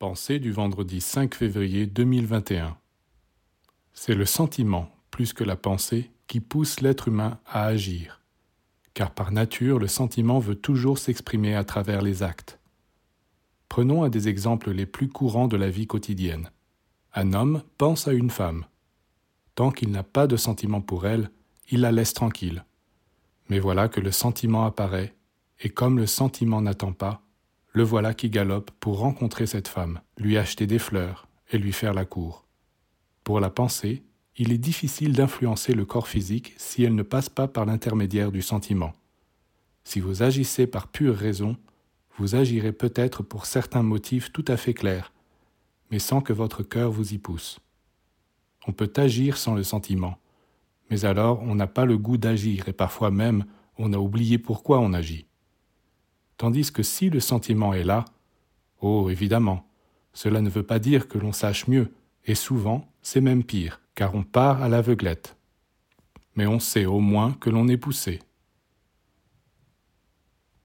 Pensée du vendredi 5 février 2021. C'est le sentiment, plus que la pensée, qui pousse l'être humain à agir. Car par nature, le sentiment veut toujours s'exprimer à travers les actes. Prenons un des exemples les plus courants de la vie quotidienne. Un homme pense à une femme. Tant qu'il n'a pas de sentiment pour elle, il la laisse tranquille. Mais voilà que le sentiment apparaît, et comme le sentiment n'attend pas, le voilà qui galope pour rencontrer cette femme, lui acheter des fleurs et lui faire la cour. Pour la pensée, il est difficile d'influencer le corps physique si elle ne passe pas par l'intermédiaire du sentiment. Si vous agissez par pure raison, vous agirez peut-être pour certains motifs tout à fait clairs, mais sans que votre cœur vous y pousse. On peut agir sans le sentiment, mais alors on n'a pas le goût d'agir et parfois même on a oublié pourquoi on agit. Tandis que si le sentiment est là, oh évidemment, cela ne veut pas dire que l'on sache mieux, et souvent c'est même pire, car on part à l'aveuglette. Mais on sait au moins que l'on est poussé.